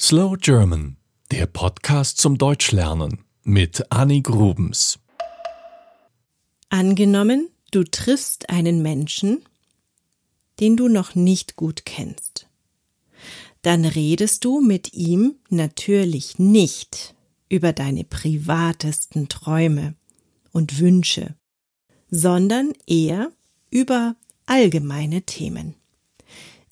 Slow German, der Podcast zum Deutschlernen mit Annie Grubens. Angenommen, du triffst einen Menschen, den du noch nicht gut kennst. Dann redest du mit ihm natürlich nicht über deine privatesten Träume und Wünsche, sondern eher über allgemeine Themen.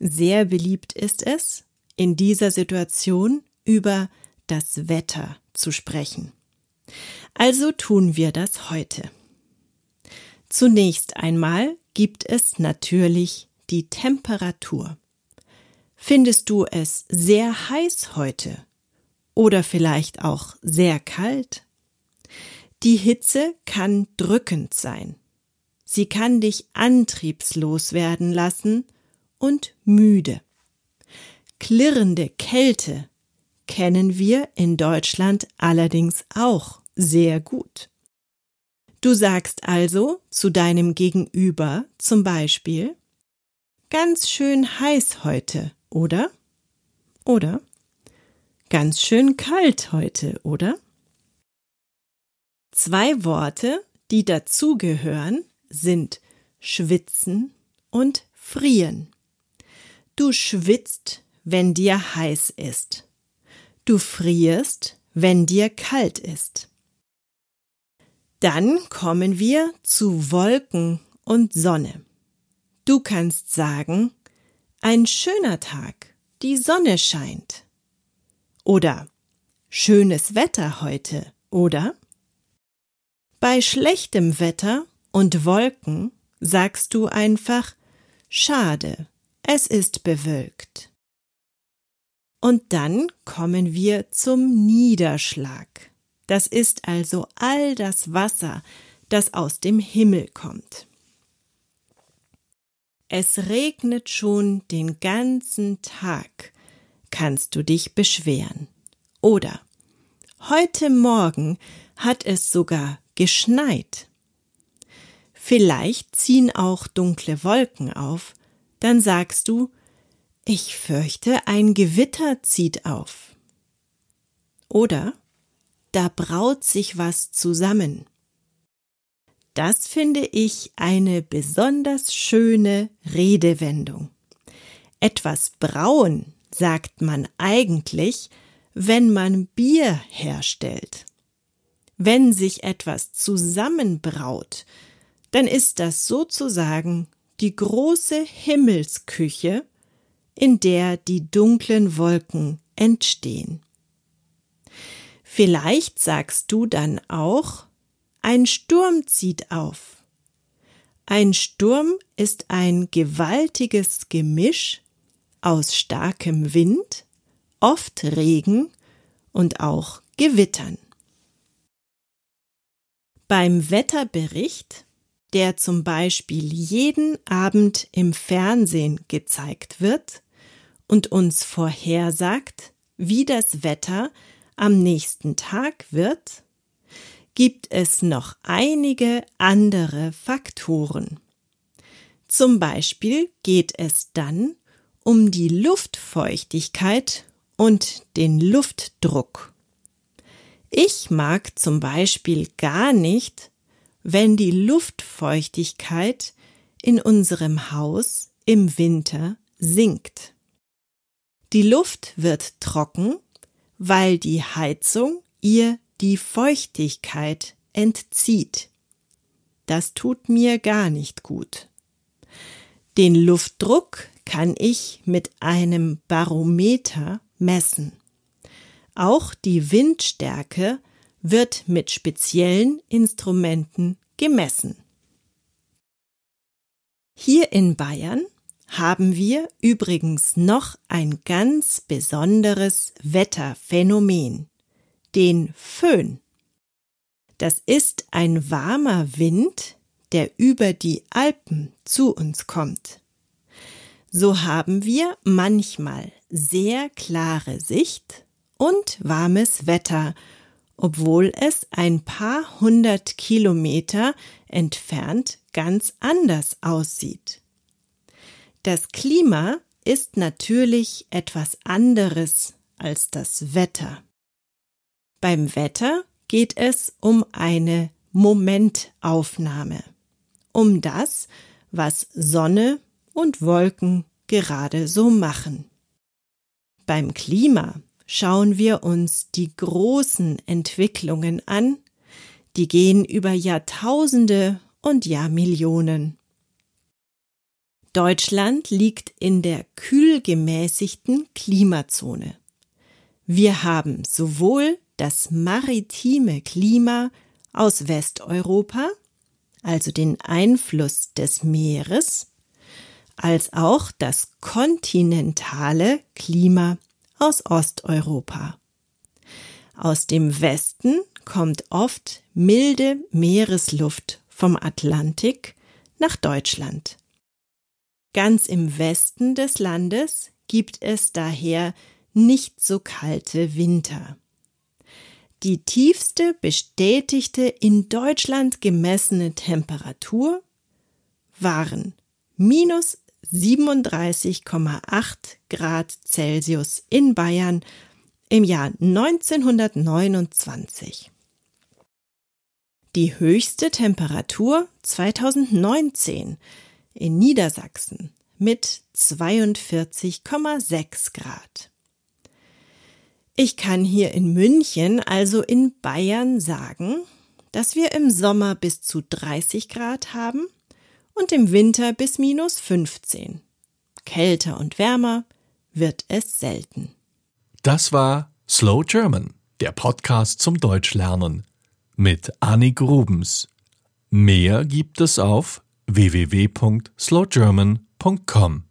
Sehr beliebt ist es, in dieser Situation über das Wetter zu sprechen. Also tun wir das heute. Zunächst einmal gibt es natürlich die Temperatur. Findest du es sehr heiß heute oder vielleicht auch sehr kalt? Die Hitze kann drückend sein. Sie kann dich antriebslos werden lassen und müde. Klirrende Kälte kennen wir in Deutschland allerdings auch sehr gut. Du sagst also zu deinem Gegenüber zum Beispiel ganz schön heiß heute, oder? Oder ganz schön kalt heute, oder? Zwei Worte, die dazugehören, sind schwitzen und frieren. Du schwitzt wenn dir heiß ist. Du frierst, wenn dir kalt ist. Dann kommen wir zu Wolken und Sonne. Du kannst sagen, ein schöner Tag, die Sonne scheint. Oder schönes Wetter heute, oder? Bei schlechtem Wetter und Wolken sagst du einfach Schade, es ist bewölkt. Und dann kommen wir zum Niederschlag. Das ist also all das Wasser, das aus dem Himmel kommt. Es regnet schon den ganzen Tag, kannst du dich beschweren. Oder heute Morgen hat es sogar geschneit. Vielleicht ziehen auch dunkle Wolken auf, dann sagst du, ich fürchte, ein Gewitter zieht auf. Oder da braut sich was zusammen. Das finde ich eine besonders schöne Redewendung. Etwas brauen sagt man eigentlich, wenn man Bier herstellt. Wenn sich etwas zusammenbraut, dann ist das sozusagen die große Himmelsküche, in der die dunklen Wolken entstehen. Vielleicht sagst du dann auch, ein Sturm zieht auf. Ein Sturm ist ein gewaltiges Gemisch aus starkem Wind, oft Regen und auch Gewittern. Beim Wetterbericht der zum Beispiel jeden Abend im Fernsehen gezeigt wird und uns vorhersagt, wie das Wetter am nächsten Tag wird, gibt es noch einige andere Faktoren. Zum Beispiel geht es dann um die Luftfeuchtigkeit und den Luftdruck. Ich mag zum Beispiel gar nicht, wenn die Luftfeuchtigkeit in unserem Haus im Winter sinkt. Die Luft wird trocken, weil die Heizung ihr die Feuchtigkeit entzieht. Das tut mir gar nicht gut. Den Luftdruck kann ich mit einem Barometer messen. Auch die Windstärke wird mit speziellen Instrumenten gemessen. Hier in Bayern haben wir übrigens noch ein ganz besonderes Wetterphänomen, den Föhn. Das ist ein warmer Wind, der über die Alpen zu uns kommt. So haben wir manchmal sehr klare Sicht und warmes Wetter obwohl es ein paar hundert Kilometer entfernt ganz anders aussieht. Das Klima ist natürlich etwas anderes als das Wetter. Beim Wetter geht es um eine Momentaufnahme, um das, was Sonne und Wolken gerade so machen. Beim Klima schauen wir uns die großen Entwicklungen an, die gehen über Jahrtausende und Jahrmillionen. Deutschland liegt in der kühlgemäßigten Klimazone. Wir haben sowohl das maritime Klima aus Westeuropa, also den Einfluss des Meeres, als auch das kontinentale Klima aus Osteuropa. Aus dem Westen kommt oft milde Meeresluft vom Atlantik nach Deutschland. Ganz im Westen des Landes gibt es daher nicht so kalte Winter. Die tiefste bestätigte in Deutschland gemessene Temperatur waren minus 37,8 Grad Celsius in Bayern im Jahr 1929. Die höchste Temperatur 2019 in Niedersachsen mit 42,6 Grad. Ich kann hier in München, also in Bayern, sagen, dass wir im Sommer bis zu 30 Grad haben und im Winter bis minus 15. Kälter und wärmer wird es selten. Das war Slow German, der Podcast zum Deutschlernen mit Annik Rubens. Mehr gibt es auf www.slowgerman.com.